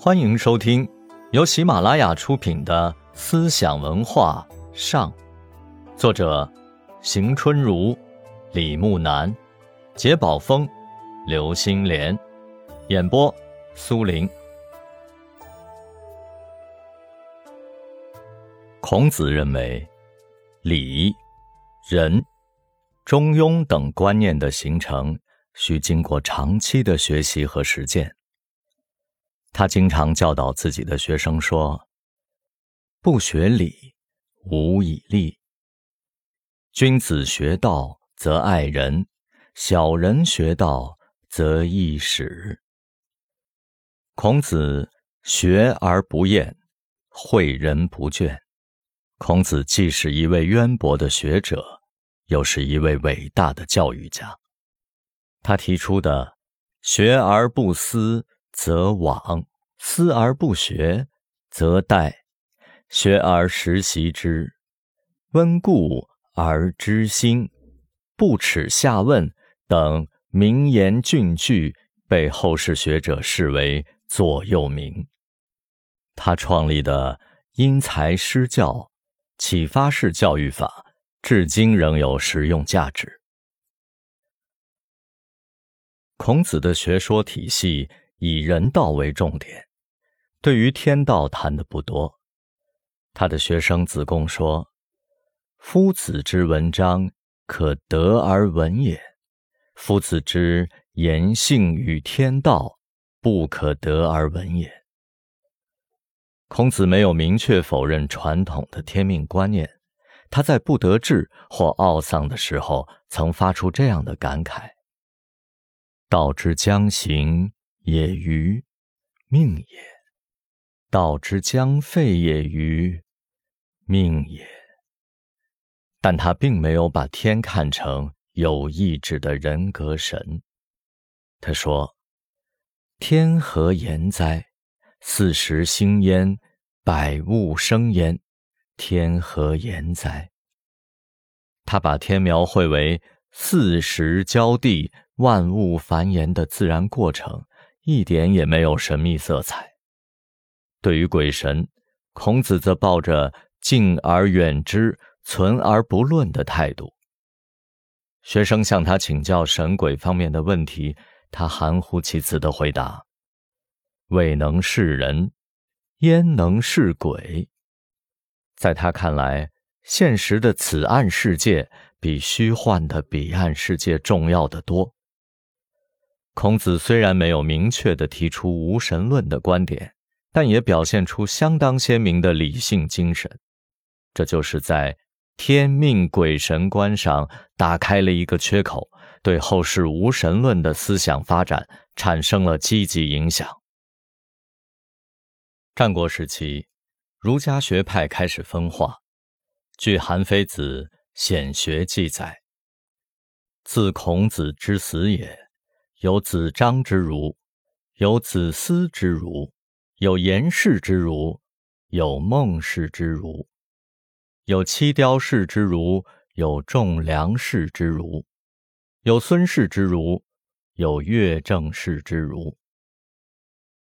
欢迎收听由喜马拉雅出品的《思想文化上》，作者邢春如、李木南、杰宝峰、刘新莲，演播苏林。孔子认为，礼、仁、中庸等观念的形成，需经过长期的学习和实践。他经常教导自己的学生说：“不学礼，无以立。君子学道则爱人，小人学道则易使。”孔子学而不厌，诲人不倦。孔子既是一位渊博的学者，又是一位伟大的教育家。他提出的“学而不思”。则罔，思而不学，则殆；学而时习之，温故而知新，不耻下问等名言俊句，被后世学者视为座右铭。他创立的因材施教、启发式教育法，至今仍有实用价值。孔子的学说体系。以人道为重点，对于天道谈的不多。他的学生子贡说：“夫子之文章，可得而闻也；夫子之言性与天道，不可得而闻也。”孔子没有明确否认传统的天命观念，他在不得志或懊丧的时候，曾发出这样的感慨：“道之将行。”也于命也，道之将废也于命也。但他并没有把天看成有意志的人格神。他说：“天何言哉？四时兴焉，百物生焉。天何言哉？”他把天描绘为四时交地、万物繁衍的自然过程。一点也没有神秘色彩。对于鬼神，孔子则抱着敬而远之、存而不论的态度。学生向他请教神鬼方面的问题，他含糊其辞的回答：“未能是人，焉能是鬼？”在他看来，现实的此岸世界比虚幻的彼岸世界重要的多。孔子虽然没有明确的提出无神论的观点，但也表现出相当鲜明的理性精神。这就是在天命鬼神观上打开了一个缺口，对后世无神论的思想发展产生了积极影响。战国时期，儒家学派开始分化。据韩非子《显学》记载，自孔子之死也。有子张之儒，有子思之儒，有颜氏之儒，有孟氏之儒，有七雕氏之儒，有仲梁氏之儒，有孙氏之儒，有乐正氏之儒。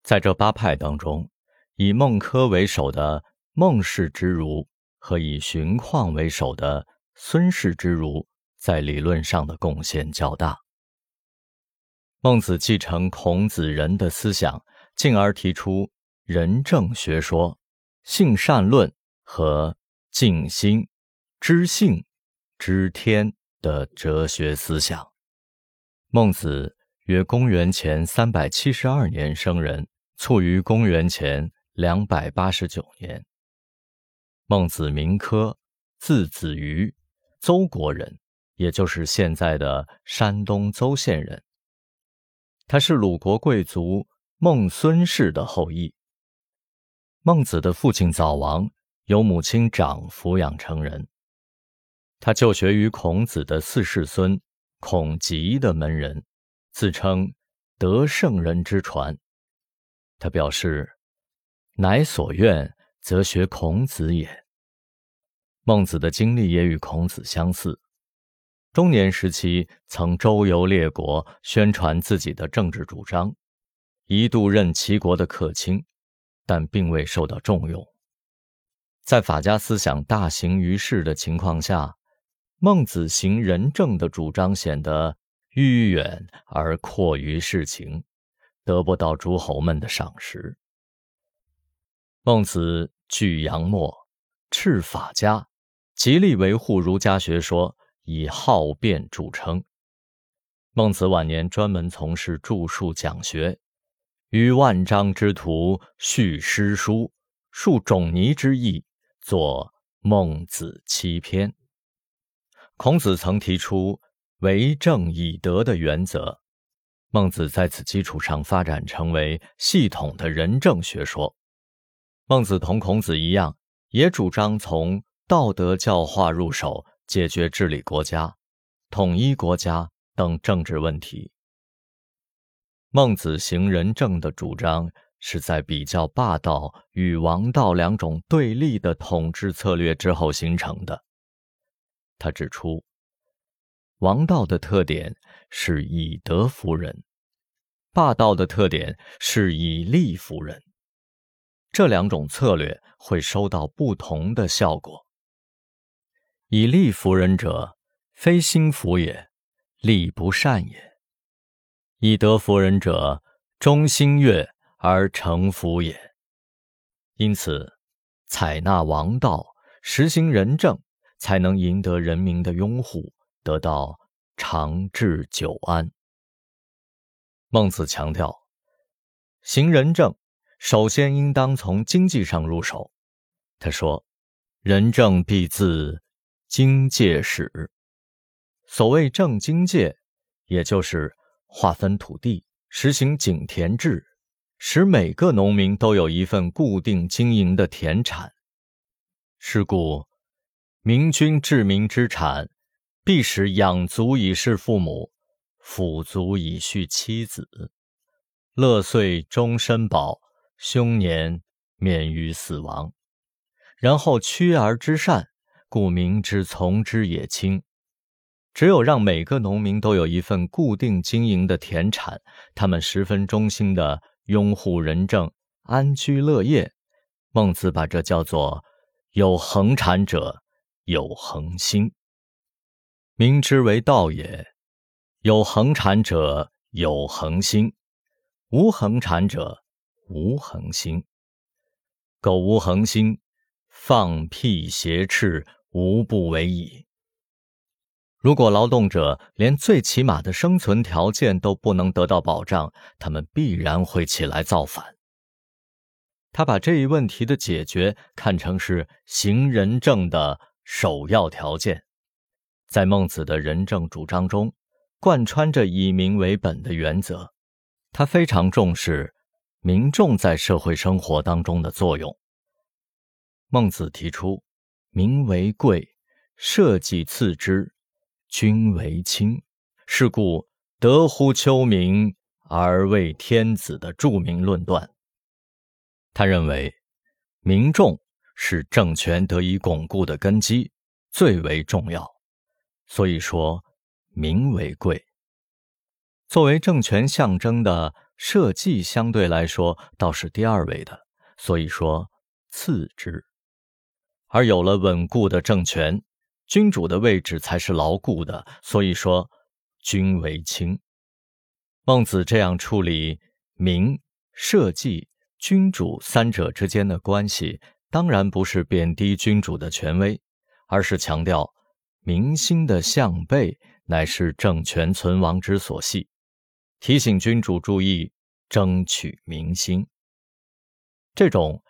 在这八派当中，以孟轲为首的孟氏之儒和以荀况为首的孙氏之儒，在理论上的贡献较大。孟子继承孔子仁的思想，进而提出仁政学说、性善论和静心、知性、知天的哲学思想。孟子约公元前三百七十二年生人，卒于公元前两百八十九年。孟子名轲，字子瑜，邹国人，也就是现在的山东邹县人。他是鲁国贵族孟孙氏的后裔。孟子的父亲早亡，由母亲长抚养成人。他就学于孔子的四世孙孔吉的门人，自称得圣人之传。他表示：“乃所愿，则学孔子也。”孟子的经历也与孔子相似。中年时期，曾周游列国，宣传自己的政治主张，一度任齐国的客卿，但并未受到重用。在法家思想大行于世的情况下，孟子行仁政的主张显得迂远而阔于世情，得不到诸侯们的赏识。孟子拒杨墨，斥法家，极力维护儒家学说，以好辩著称。孟子晚年专门从事著述讲学，于万章之徒续诗书，述仲尼之意。作《孟子七篇》。孔子曾提出“为政以德”的原则，孟子在此基础上发展成为系统的仁政学说。孟子同孔子一样，也主张从道德教化入手，解决治理国家、统一国家等政治问题。孟子行仁政的主张。是在比较霸道与王道两种对立的统治策略之后形成的。他指出，王道的特点是以德服人，霸道的特点是以利服人。这两种策略会收到不同的效果。以利服人者，非心服也，利不善也；以德服人者，忠心悦。而诚服也。因此，采纳王道，实行仁政，才能赢得人民的拥护，得到长治久安。孟子强调，行仁政，首先应当从经济上入手。他说：“仁政必自经界史。”所谓正经界，也就是划分土地，实行井田制。使每个农民都有一份固定经营的田产，是故明君治民之产，必使养足以侍父母，抚足以恤妻子，乐岁终身保，凶年免于死亡。然后屈而知善，故民之从之也轻。只有让每个农民都有一份固定经营的田产，他们十分忠心的。拥护仁政，安居乐业。孟子把这叫做“有恒产者有恒心”，民之为道也。有恒产者有恒心，无恒产者无恒心。苟无恒心，放屁挟斥，无不为矣。如果劳动者连最起码的生存条件都不能得到保障，他们必然会起来造反。他把这一问题的解决看成是行仁政的首要条件。在孟子的仁政主张中，贯穿着以民为本的原则。他非常重视民众在社会生活当中的作用。孟子提出：“民为贵，社稷次之。”君为轻，是故得乎丘明而为天子的著名论断。他认为，民众是政权得以巩固的根基，最为重要。所以说，民为贵。作为政权象征的社稷，相对来说倒是第二位的，所以说次之。而有了稳固的政权。君主的位置才是牢固的，所以说君为轻。孟子这样处理民、社稷、君主三者之间的关系，当然不是贬低君主的权威，而是强调民心的向背乃是政权存亡之所系，提醒君主注意争取民心。这种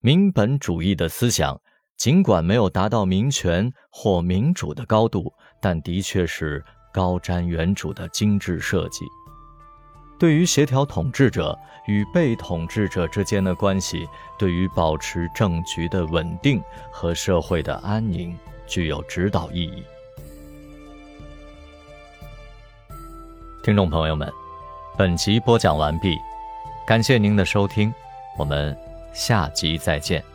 民本主义的思想。尽管没有达到民权或民主的高度，但的确是高瞻远瞩的精致设计。对于协调统治者与被统治者之间的关系，对于保持政局的稳定和社会的安宁，具有指导意义。听众朋友们，本集播讲完毕，感谢您的收听，我们下集再见。